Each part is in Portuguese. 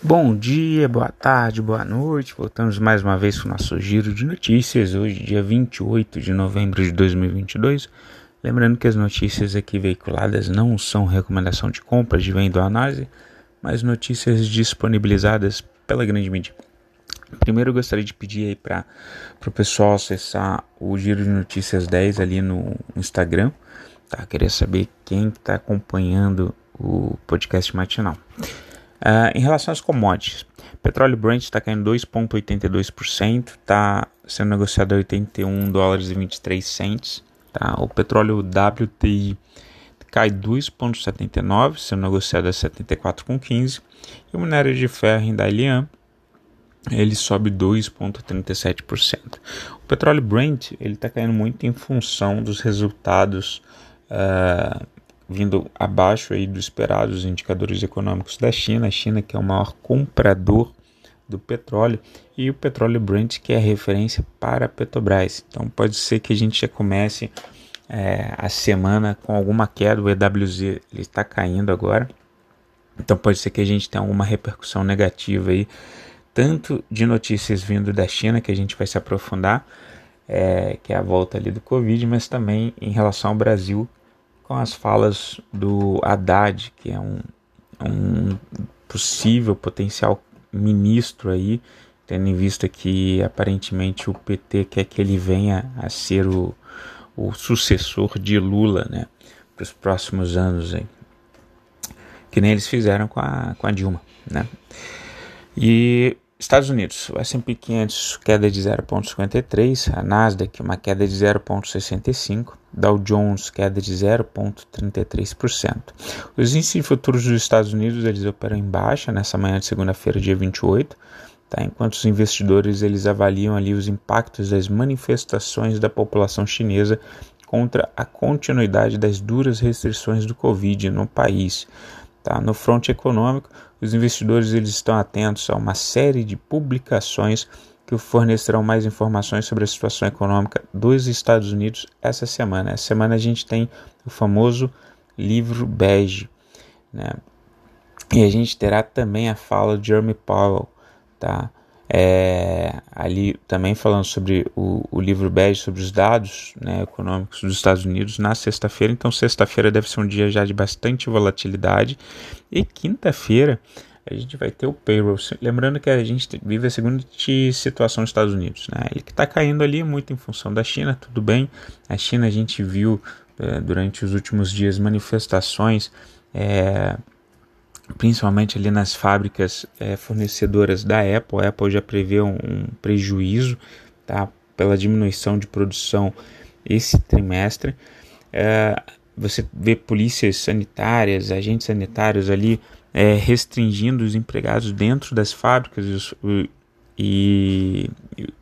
Bom dia, boa tarde, boa noite. Voltamos mais uma vez com o nosso giro de notícias. Hoje, dia 28 de novembro de 2022. Lembrando que as notícias aqui veiculadas não são recomendação de compra, de venda ou análise, mas notícias disponibilizadas pela grande mídia. Primeiro, eu gostaria de pedir aí para o pessoal acessar o Giro de Notícias 10 ali no Instagram. Tá? Queria saber quem está acompanhando o podcast matinal. Uh, em relação às commodities, petróleo Brent está caindo 2,82%, está sendo negociado a 81 dólares e 23 cents. Tá? O petróleo WTI cai 2,79, sendo negociado a 74,15. E o minério de ferro em Dalian ele sobe 2,37%. O petróleo Brent ele está caindo muito em função dos resultados uh, vindo abaixo aí do esperado os indicadores econômicos da China, a China que é o maior comprador do petróleo e o petróleo Brent que é a referência para a Petrobras. Então pode ser que a gente já comece é, a semana com alguma queda, o EWZ ele está caindo agora, então pode ser que a gente tenha alguma repercussão negativa aí, tanto de notícias vindo da China que a gente vai se aprofundar, é, que é a volta ali do Covid, mas também em relação ao Brasil com as falas do Haddad, que é um, um possível potencial ministro aí, tendo em vista que aparentemente o PT quer que ele venha a ser o, o sucessor de Lula, né, para os próximos anos aí, que nem eles fizeram com a, com a Dilma, né. E Estados Unidos, o S&P 500 queda de 0,53, a Nasdaq uma queda de 0,65, Dow Jones queda de 0,33%. Os índices futuros dos Estados Unidos eles operam em baixa nessa manhã de segunda-feira, dia 28, tá? enquanto os investidores eles avaliam ali os impactos das manifestações da população chinesa contra a continuidade das duras restrições do Covid no país. Tá? No fronte econômico, os investidores eles estão atentos a uma série de publicações que fornecerão mais informações sobre a situação econômica dos Estados Unidos essa semana. Essa semana a gente tem o famoso livro bege, né? E a gente terá também a fala de Jeremy Powell, tá? É, ali também falando sobre o, o livro bege, sobre os dados né, econômicos dos Estados Unidos na sexta-feira. Então, sexta-feira deve ser um dia já de bastante volatilidade. E quinta-feira a gente vai ter o payroll. Lembrando que a gente vive a segunda situação nos Estados Unidos. Né? Ele que está caindo ali muito em função da China, tudo bem. A China a gente viu é, durante os últimos dias manifestações. É, principalmente ali nas fábricas é, fornecedoras da Apple. A Apple já prevê um, um, prejuízo tá, pela diminuição de produção esse trimestre. É, você vê polícias sanitárias, agentes sanitários ali é, restringindo os empregados dentro das fábricas e,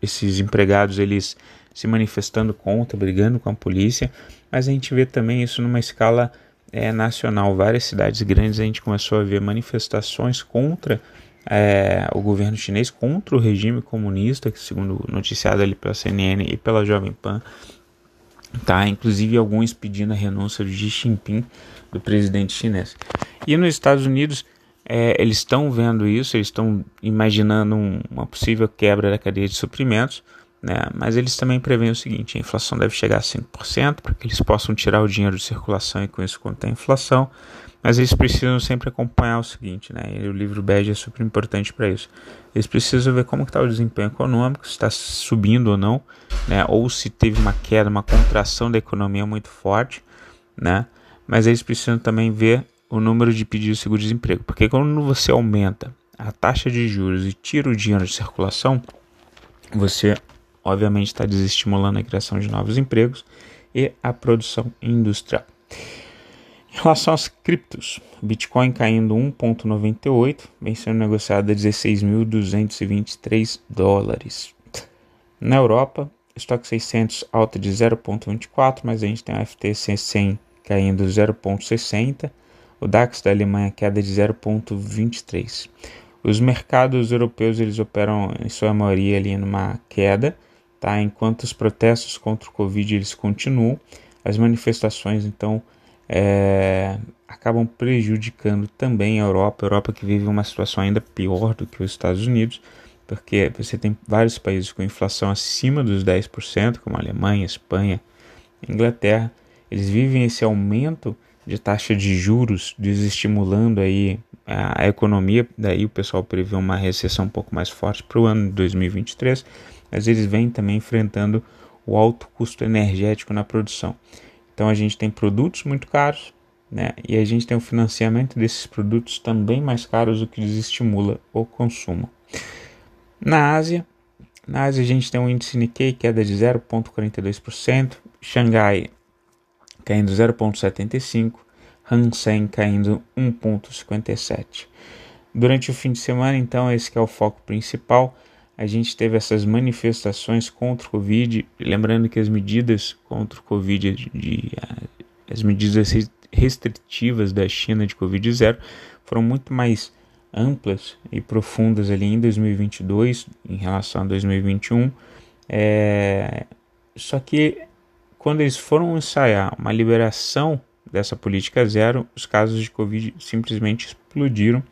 esses empregados eles se manifestando contra, brigando com a polícia, mas a gente vê também isso numa escala é, nacional, várias cidades grandes, a gente começou a ver manifestações contra é, o governo chinês, contra o regime comunista, que segundo noticiado ali pela CNN e pela Jovem Pan, tá? Inclusive alguns pedindo a renúncia de Xi Jinping, do presidente chinês. E nos Estados Unidos é, eles estão vendo isso, eles estão imaginando um, uma possível quebra da cadeia de suprimentos, né? mas eles também preveem o seguinte: a inflação deve chegar a 5% para que eles possam tirar o dinheiro de circulação e com isso conter a inflação. Mas eles precisam sempre acompanhar o seguinte, né? E o livro bege é super importante para isso. Eles precisam ver como está o desempenho econômico, se está subindo ou não, né? Ou se teve uma queda, uma contração da economia muito forte, né? Mas eles precisam também ver o número de pedidos de seguro-desemprego, porque quando você aumenta a taxa de juros e tira o dinheiro de circulação, você obviamente está desestimulando a criação de novos empregos e a produção industrial. Em relação às criptos, Bitcoin caindo 1,98, vem sendo negociado a 16.223 dólares. Na Europa, estoque 600 alta de 0,24, mas a gente tem o FTSE 100 caindo 0,60, o DAX da Alemanha queda de 0,23. Os mercados europeus eles operam em sua maioria ali numa queda, tá? Enquanto os protestos contra o Covid eles continuam, as manifestações então é, acabam prejudicando também a Europa, a Europa que vive uma situação ainda pior do que os Estados Unidos, porque você tem vários países com inflação acima dos 10%, como a Alemanha, Espanha, Inglaterra, eles vivem esse aumento de taxa de juros, desestimulando aí a, a economia, daí o pessoal prevê uma recessão um pouco mais forte para o ano de 2023, mas eles vêm também enfrentando o alto custo energético na produção. Então a gente tem produtos muito caros, né? E a gente tem o financiamento desses produtos também mais caros, o que desestimula o consumo. Na Ásia, na Ásia a gente tem um índice Nikkei queda de 0,42%, Xangai caindo 0,75%, Hang Seng caindo 1,57%. Durante o fim de semana, então, esse é o foco principal. A gente teve essas manifestações contra o Covid, lembrando que as medidas contra o Covid, de, as medidas restritivas da China de Covid-0 foram muito mais amplas e profundas ali em 2022 em relação a 2021. É, só que quando eles foram ensaiar uma liberação dessa política zero, os casos de Covid simplesmente explodiram.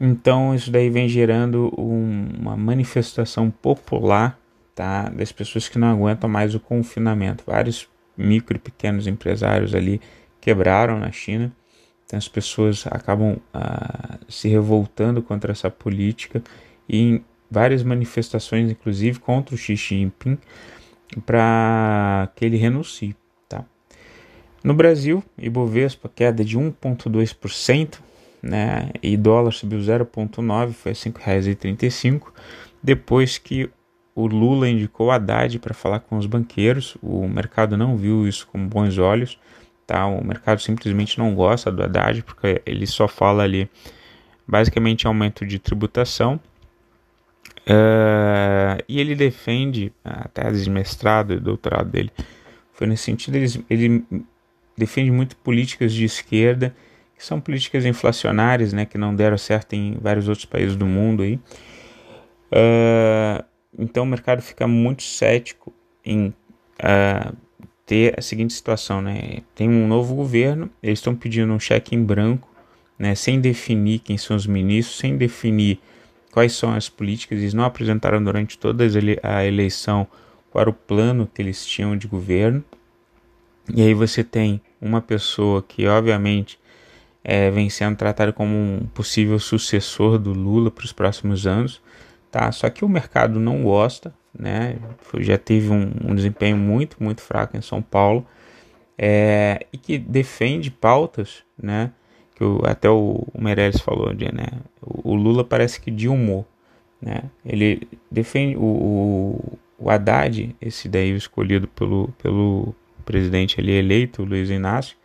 Então isso daí vem gerando um, uma manifestação popular tá, das pessoas que não aguentam mais o confinamento. Vários micro e pequenos empresários ali quebraram na China. Então as pessoas acabam ah, se revoltando contra essa política e em várias manifestações, inclusive contra o Xi Jinping, para que ele renuncie. Tá? No Brasil, Ibovespa queda de 1,2%, né? e dólar subiu 0,9%, foi R$ 5,35, depois que o Lula indicou Haddad para falar com os banqueiros, o mercado não viu isso com bons olhos, tá? o mercado simplesmente não gosta do Haddad, porque ele só fala ali basicamente aumento de tributação, Uh, e ele defende, a tese de mestrado e doutorado dele foi nesse sentido, ele, ele, defende muito políticas de esquerda, que são políticas inflacionárias, né, que não deram certo em vários outros países do mundo. Aí. Uh, então o mercado fica muito cético em uh, ter a seguinte situação, né? Tem um novo governo, eles estão pedindo um cheque em branco, né, sem definir quem são os ministros, sem definir quais são as políticas, eles não apresentaram durante toda a eleição qual era o plano que eles tinham de governo. E aí você tem uma pessoa que, obviamente, é, vem sendo tratada como um possível sucessor do Lula para os próximos anos, tá? Só que o mercado não gosta, né? Já teve um, um desempenho muito, muito fraco em São Paulo é, e que defende pautas, né? que o, até o, o Meirelles falou, de, né? O, o, Lula parece que dilmou, né? Ele defende o, o, o Haddad, esse daí escolhido pelo, pelo presidente ali eleito, Luiz Inácio,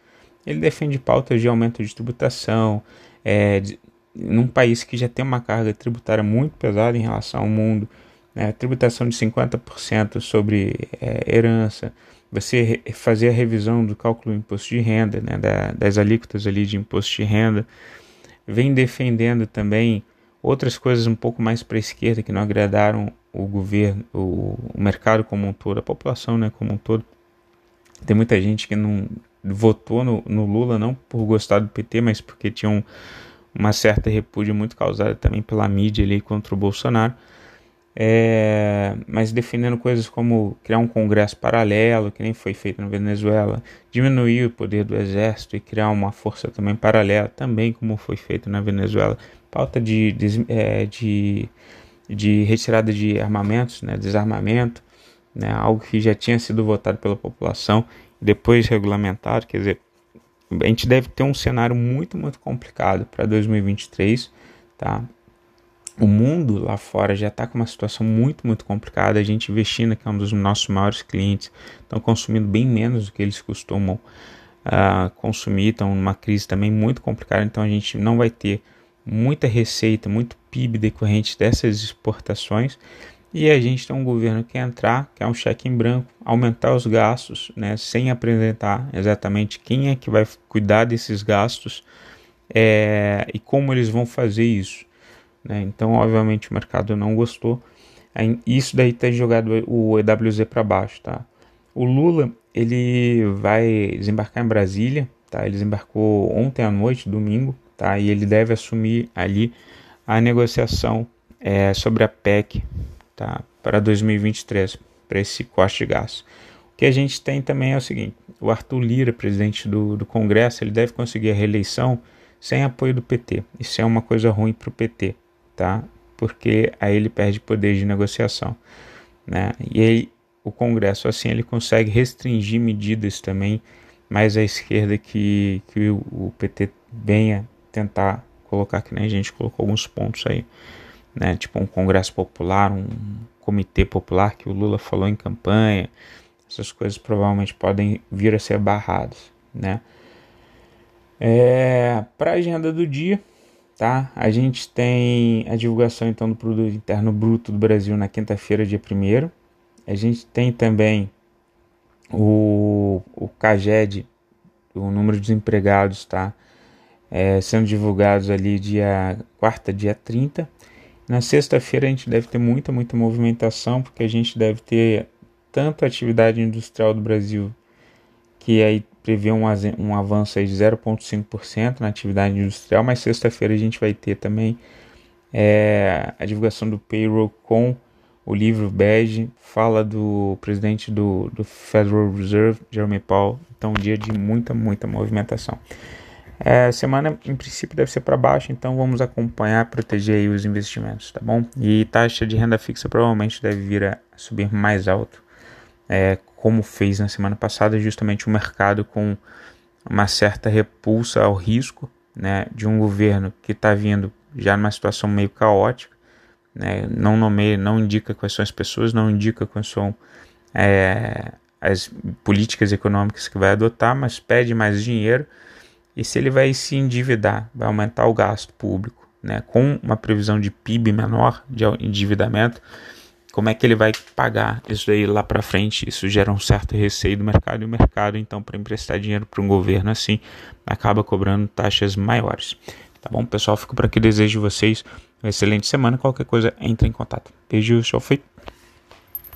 ele defende pautas de aumento de tributação, é, de, num país que já tem uma carga tributária muito pesada em relação ao mundo, né? tributação de 50% sobre é, herança, você fazer a revisão do cálculo do imposto de renda, né, da, das alíquotas ali de imposto de renda, vem defendendo também outras coisas um pouco mais para a esquerda que não agradaram o governo, o, o, mercado como um todo, a população né, como um todo. Tem muita gente que não votou no, no Lula não por gostar do PT, mas porque tinha um, uma certa repúdia muito causada também pela mídia ali contra o Bolsonaro. É, mas defendendo coisas como criar um congresso paralelo, que nem foi feito na Venezuela, diminuir o poder do exército e criar uma força também paralela, também como foi feito na Venezuela, pauta de, de, é, de, de retirada de armamentos, né, desarmamento, né, algo que já tinha sido votado pela população depois regulamentado, quer dizer, a gente deve ter um cenário muito, muito complicado para 2023, tá? o mundo lá fora já está com uma situação muito, muito complicada. A gente China, que é um dos nossos maiores clientes, estão consumindo bem menos do que eles costumam uh, consumir, estão numa crise também muito complicada. Então a gente não vai ter muita receita, muito PIB decorrente dessas exportações. E a gente tem um governo que entrar, que é um cheque em branco, aumentar os gastos, né, sem apresentar exatamente quem é que vai cuidar desses gastos é, e como eles vão fazer isso. Né? Então, obviamente, o mercado não gostou. Isso daí tem jogado o EWZ para baixo. Tá? O Lula ele vai desembarcar em Brasília, tá? Ele desembarcou ontem à noite, domingo, tá? E ele deve assumir ali a negociação é, sobre a PEC, tá? Para 2023, para esse corte de gastos. O que a gente tem também é o seguinte: o Arthur Lira, presidente do, do Congresso, ele deve conseguir a reeleição sem apoio do PT. Isso é uma coisa ruim para o PT, tá? Porque aí ele perde poder de negociação, né? E aí o Congresso assim ele consegue restringir medidas também mais à esquerda que, que o, PT venha tentar colocar, que nem a gente colocou alguns pontos aí, né? Tipo um Congresso Popular, um Comitê Popular que o Lula falou em campanha, essas coisas provavelmente podem vir a ser barradas, né? É, Para a agenda do dia, tá? A gente tem a divulgação então do produto interno bruto do Brasil na quinta-feira, dia 1 A gente tem também o, o CAGED, o número de desempregados, tá? É, sendo divulgados ali dia quarta, dia 30. Na sexta-feira a gente deve ter muita, muita movimentação, porque a gente deve ter tanto a atividade industrial do Brasil, que aí prevê um, um avanço aí de 0,5% na atividade industrial, mas sexta-feira a gente vai ter também é, a divulgação do payroll com o livro bege, fala do presidente do, do Federal Reserve, Jeremy Powell, então um dia de muita, muita movimentação. É, semana em princípio deve ser para baixo, então vamos acompanhar, proteger os investimentos, tá bom? E taxa de renda fixa provavelmente deve vir a subir mais alto é, como fez na semana passada, justamente o mercado com uma certa repulsa ao risco né, de um governo que está vindo já numa situação meio caótica, né, não nomeia, não indica quais são as pessoas, não indica quais são é, as políticas econômicas que vai adotar, mas pede mais dinheiro e se ele vai se endividar, vai aumentar o gasto público, né, com uma previsão de PIB menor, de endividamento, como é que ele vai pagar isso aí lá para frente? Isso gera um certo receio do mercado e o mercado, então, para emprestar dinheiro para um governo assim, acaba cobrando taxas maiores. Tá bom, pessoal? Fico por aqui. Desejo vocês uma excelente semana. Qualquer coisa, entre em contato. Beijo, show feito.